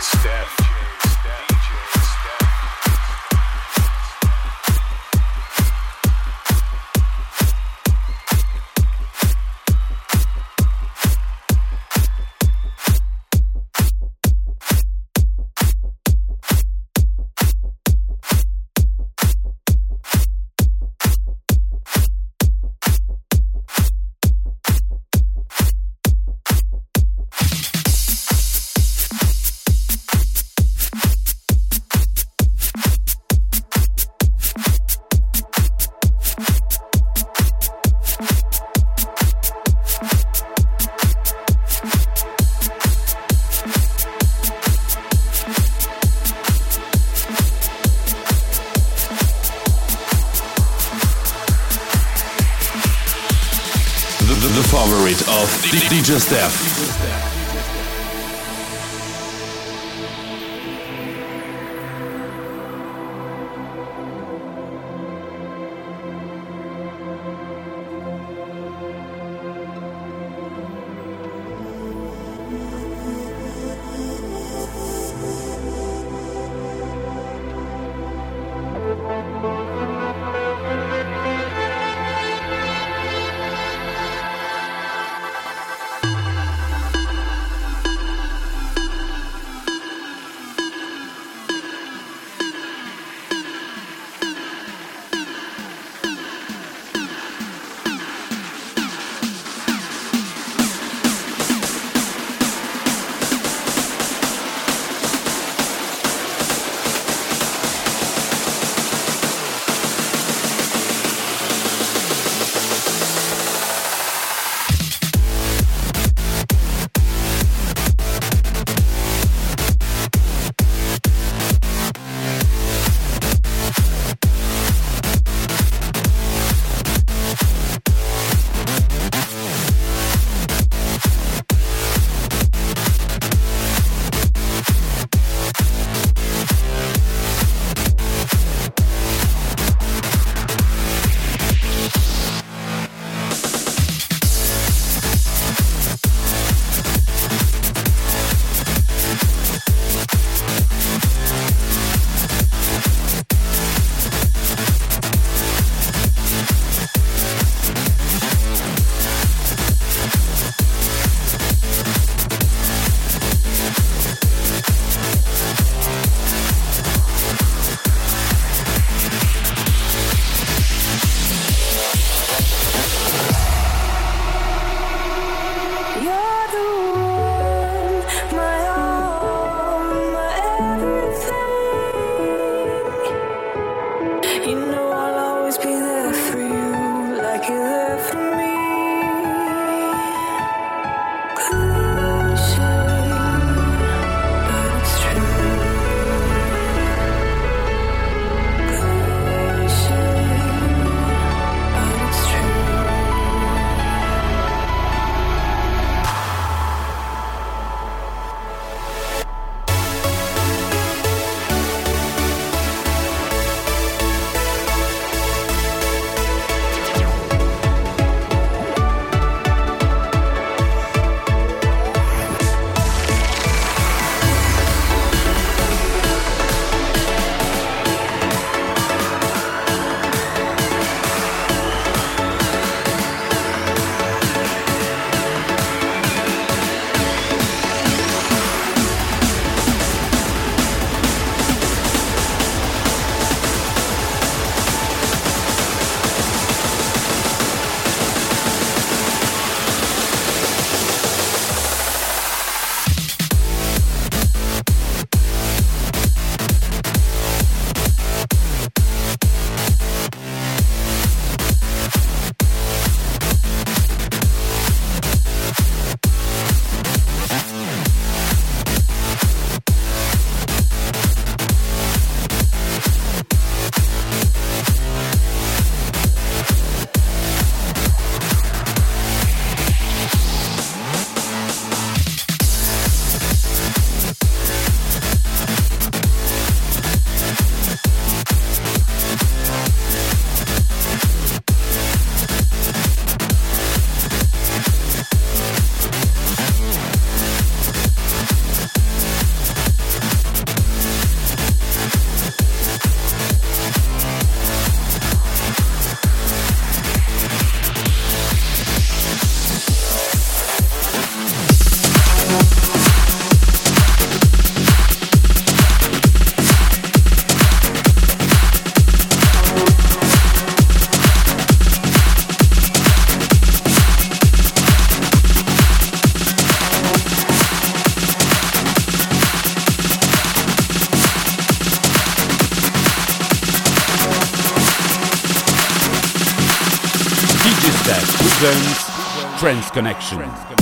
Steph. Connection.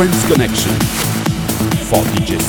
Trance Connection. For DJ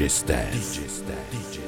DJ. Trance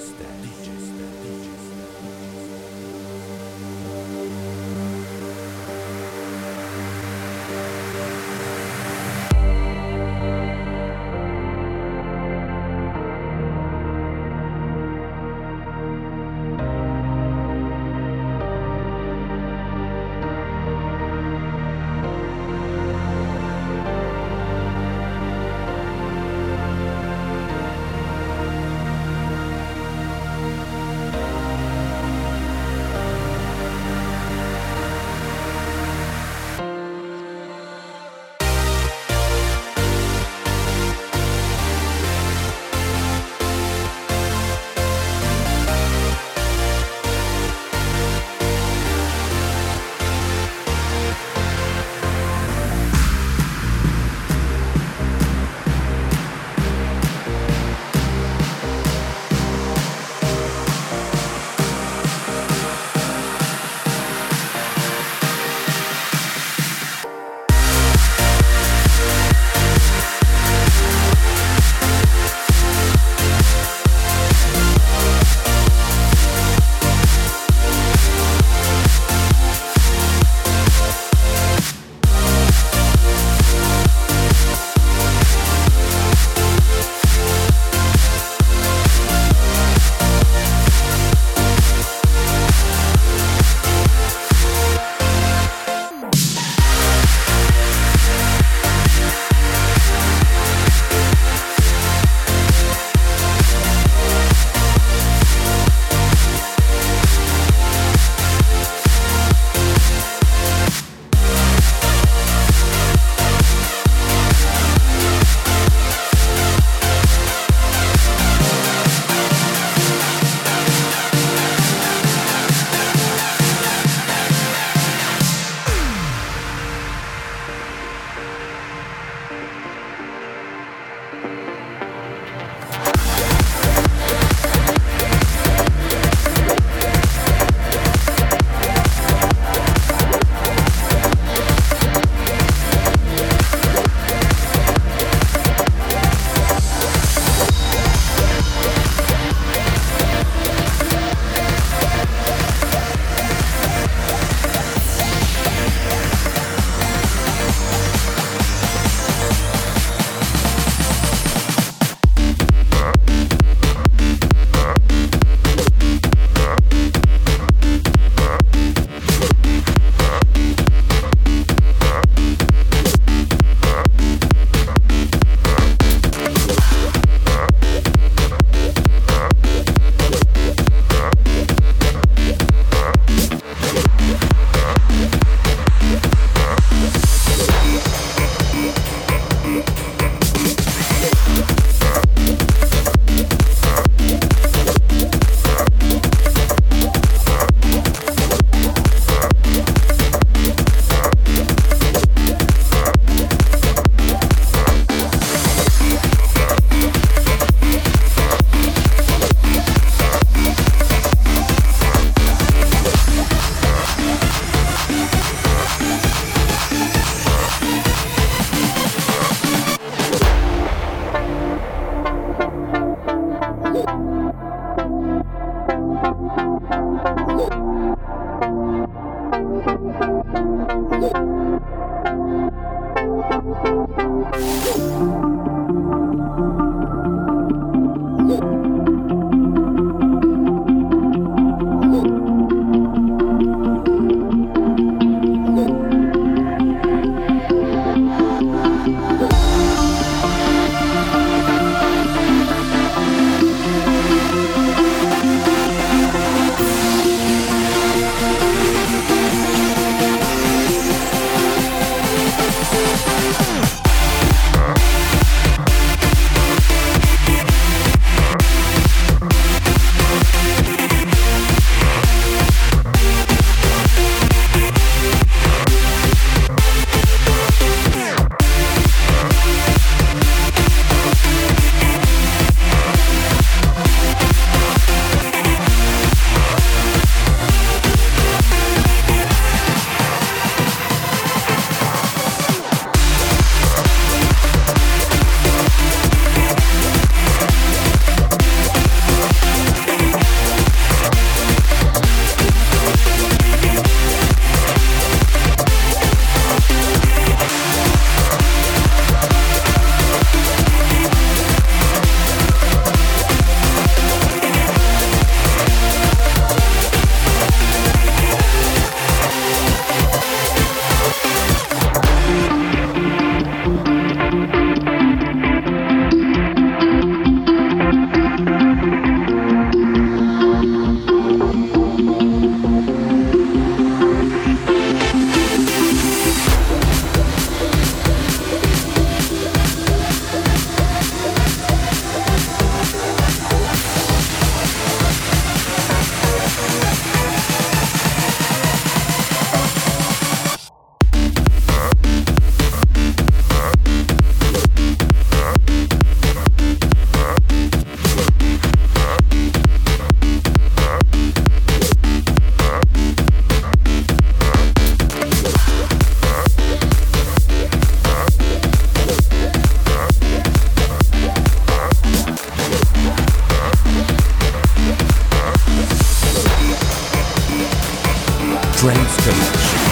Connection. DJ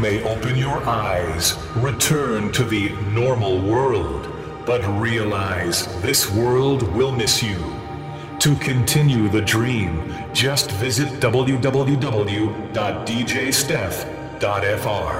may open your eyes, return to the normal world, but realize this world will miss you. To continue the dream, just visit www.djsteph.fr.